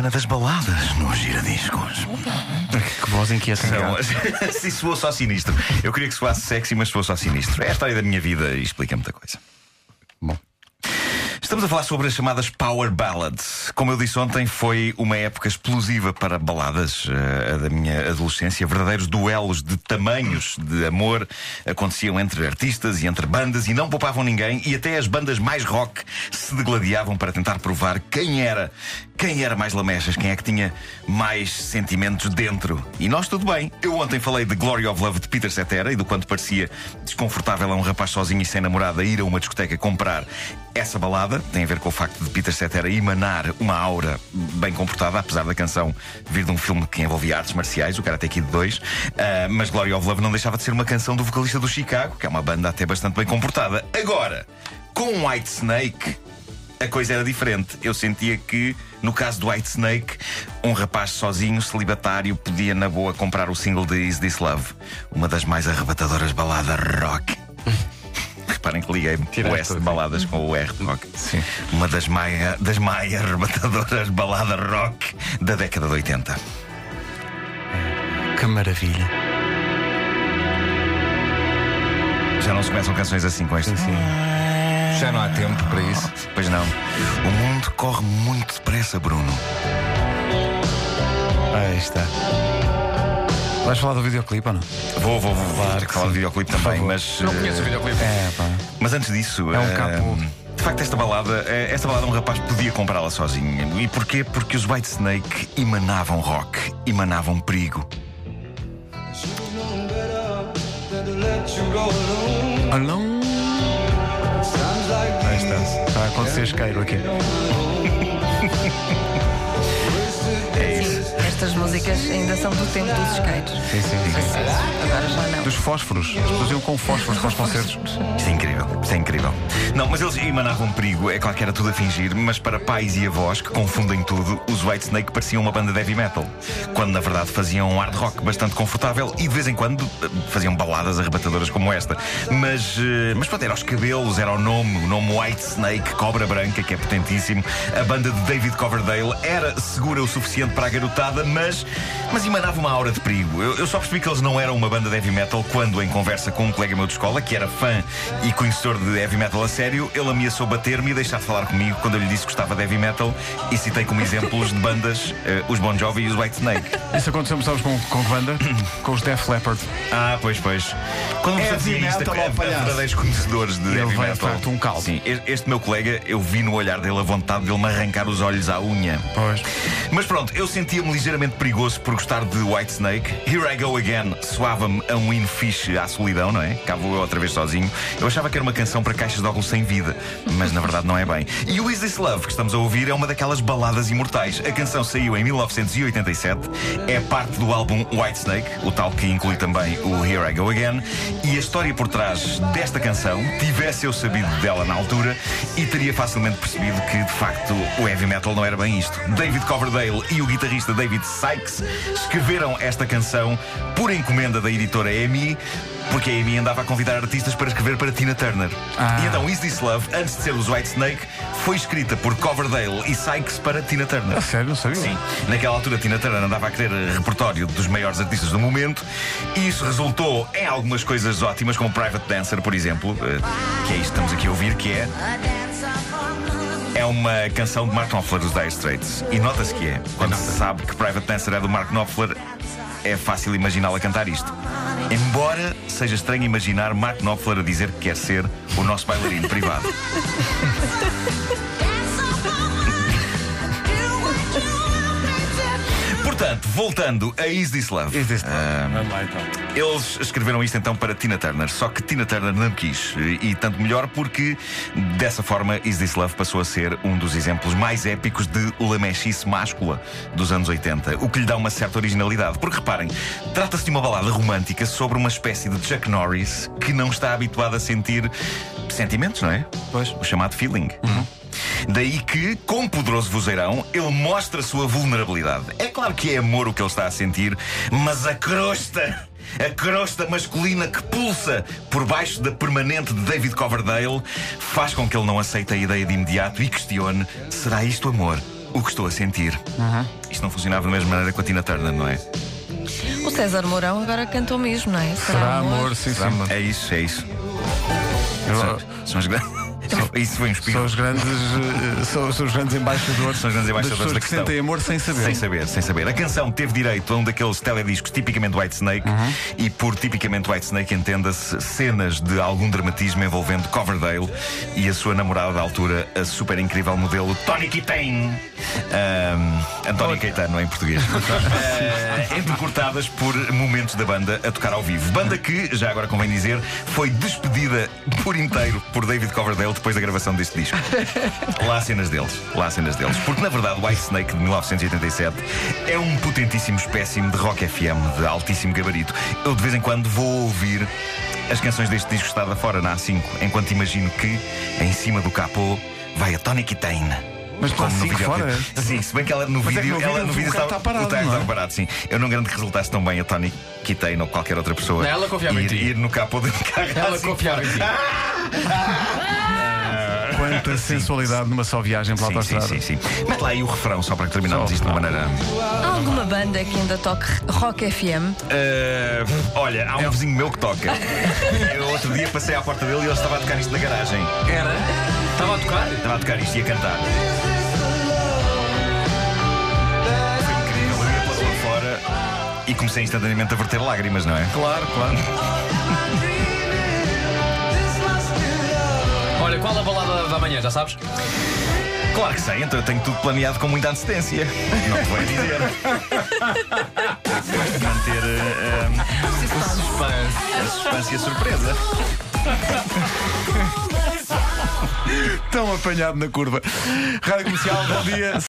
semana das baladas no Giradiscos. Que voz inquieta. São... Se soou só sinistro. Eu queria que soasse sexy, mas soou só sinistro. É a história da minha vida e explica muita coisa. Estamos a falar sobre as chamadas Power Ballads. Como eu disse ontem, foi uma época explosiva para baladas uh, da minha adolescência. Verdadeiros duelos de tamanhos de amor aconteciam entre artistas e entre bandas e não poupavam ninguém. E até as bandas mais rock se degladiavam para tentar provar quem era, quem era mais lamechas, quem é que tinha mais sentimentos dentro. E nós tudo bem. Eu ontem falei de Glory of Love de Peter Cetera e do quanto parecia desconfortável a um rapaz sozinho e sem namorada ir a uma discoteca comprar essa balada tem a ver com o facto de Peter Cetera emanar uma aura bem comportada, apesar da canção vir de um filme que envolvia artes marciais, o Karate Kid 2. Uh, mas Glory of Love não deixava de ser uma canção do vocalista do Chicago, que é uma banda até bastante bem comportada. Agora, com White Snake, a coisa era diferente. Eu sentia que, no caso do White Snake, um rapaz sozinho, celibatário, podia na boa comprar o single de Is This Love, uma das mais arrebatadoras baladas rock. Reparem que liguei o S de baladas com o R de rock. Sim. Uma das mais, das mais arrebatadoras baladas rock da década de 80. Que maravilha. Já não se começam canções assim com este. Sim. Já não há tempo para isso. Pois não. O mundo corre muito depressa, Bruno. Aí está. Vais falar do videoclipe ou não? Vou, vou, vou. Claro falar sim. do videoclipe também, mas. Não eh, conheço o videoclipe. É, pá. Mas antes disso. É um eh, capo. De facto, esta balada, eh, esta balada um rapaz podia comprá-la sozinho. E porquê? Porque os White Snake emanavam rock, emanavam perigo. Alão. Aí está. Está a acontecer isqueiro aqui. músicas ainda são do tempo dos skates. Sim, sim. sim. Agora já não. Dos fósforos. Faziam com fósforos para os concertos. Isso é incrível, isso é incrível. Não, mas eles emanavam perigo, é claro que era tudo a fingir, mas para pais e avós que confundem tudo, os White Snake pareciam uma banda de heavy metal. Quando na verdade faziam um hard rock bastante confortável e de vez em quando faziam baladas arrebatadoras como esta. Mas, eh, mas pronto, era os cabelos, era o nome, o nome White Snake, Cobra Branca, que é potentíssimo. A banda de David Coverdale era segura o suficiente para a garotada, mas, mas emanava uma aura de perigo. Eu, eu só percebi que eles não eram uma banda de heavy metal quando, em conversa com um colega meu de escola, que era fã e conhecedor de heavy metal a sério, ele ameaçou bater-me e deixar de falar comigo quando eu lhe disse que gostava de heavy metal e citei como exemplos de bandas eh, os Bon Jovi e os White Snake. Isso aconteceu, sabes, com, com que banda? Com os Def Leppard. Ah, pois, pois. Quando me Heavy fazia isto, metal, a, a verdadeiros conhecedores de Ele heavy vai, de metal. facto, um caldo. Sim, este meu colega, eu vi no olhar dele a vontade de ele me arrancar os olhos à unha. Pois. Mas pronto, eu sentia-me ligeiramente perigoso por gostar de White Snake. Here I Go Again soava-me a um hino fixe à solidão, não é? Cá vou outra vez sozinho. Eu achava que era uma canção para caixas de óculos sem vida, mas na verdade não é bem. E o Is This Love que estamos a ouvir é uma daquelas baladas imortais. A canção saiu em 1987, é parte do álbum White Snake, o tal que inclui também o Here I Go Again. E a história por trás desta canção, tivesse eu sabido dela na altura, e teria facilmente percebido que de facto o heavy metal não era bem isto. David Coverdale e o guitarrista David Sykes escreveram esta canção por encomenda da editora EMI. Porque a Amy andava a convidar artistas para escrever para Tina Turner. Ah. E então Is This Love, antes de ser os White Snake, foi escrita por Coverdale e Sykes para Tina Turner. A sério, não sabia? Sim, naquela altura Tina Turner andava a querer repertório dos maiores artistas do momento e isso resultou em algumas coisas ótimas, como Private Dancer, por exemplo, eh, que é isto que estamos aqui a ouvir, que é. É uma canção de Mark Knopfler dos Dire Straits. E nota-se que é. Quando se sabe que Private Dancer é do Mark Knopfler, é fácil imaginá-la cantar isto. Embora seja estranho imaginar Mark Knopfler a dizer que quer ser o nosso bailarino privado. Portanto, voltando a Is This Love. Is this Vamos lá então. eles escreveram isto então para Tina Turner, só que Tina Turner não quis. E, e tanto melhor porque dessa forma Is This Love passou a ser um dos exemplos mais épicos de lamechice máscula dos anos 80, o que lhe dá uma certa originalidade. Porque reparem, trata-se de uma balada romântica sobre uma espécie de Chuck Norris que não está habituado a sentir sentimentos, não é? Pois. O chamado feeling. Daí que, com poderoso vozeirão, ele mostra a sua vulnerabilidade. É claro que é amor o que ele está a sentir, mas a crosta, a crosta masculina que pulsa por baixo da permanente de David Coverdale faz com que ele não aceite a ideia de imediato e questione: será isto amor o que estou a sentir. Isto não funcionava da mesma maneira com a Tina Turner, não é? O César Mourão agora canta o mesmo, não é? Será amor, sim, sim. É isso, é isso. Eu- São, são as grandes. Isso foi um espírito. São os grandes, eh, são, são os grandes embaixadores, São os grandes embaixadores da que questão. sentem amor sem saber. Sem saber, sem saber. A canção teve direito a um daqueles telediscos tipicamente White Snake e por tipicamente White Snake entenda-se cenas de algum dramatismo envolvendo Coverdale e a sua namorada da altura, a super incrível modelo Tony Kitane. Um, António Caetano em português. uh, entrecortadas por momentos da banda a tocar ao vivo. Banda que, já agora convém dizer, foi despedida por inteiro por David Coverdale depois da gravação deste disco. Lá há cenas deles, lá há cenas deles. Porque na verdade o White Snake de 1987 é um potentíssimo espécime de rock FM de altíssimo gabarito. Eu de vez em quando vou ouvir as canções deste disco estado fora na A5, enquanto imagino que em cima do capô vai a Tony Kitane. Mas com a Como no A5 videoclipe. fora? Sim, se bem que ela no Mas é que vídeo, no vídeo ela no vídeo estava, está parado, o é? estava parado, sim. Eu não garanto que resultasse tão bem a Tony Kitane ou qualquer outra pessoa. Não, ela confiava em ir, ti. ir no capô de um carro Ela assim. confiava em ti. Quanta sensualidade numa só viagem pela Sim, sim, autostrada. sim, sim. Mete lá aí o refrão só para que terminarmos isto de uma maneira. Há alguma banda que ainda toque rock FM? Eh, olha, há um vizinho meu que toca. Eu outro dia passei à porta dele e ele estava a tocar isto na garagem. Era? Estava a tocar? Estava a tocar isto e a cantar. Foi incrível. Eu ia pela rua fora e comecei instantaneamente a verter lágrimas, não é? Claro, claro. qual a balada da manhã, já sabes? Claro que sei, então eu tenho tudo planeado com muita antecedência. Não te vou dizer. Manter eh, eh, a suspense e a surpresa. Tão apanhado na curva. Rádio Comercial, bom dia.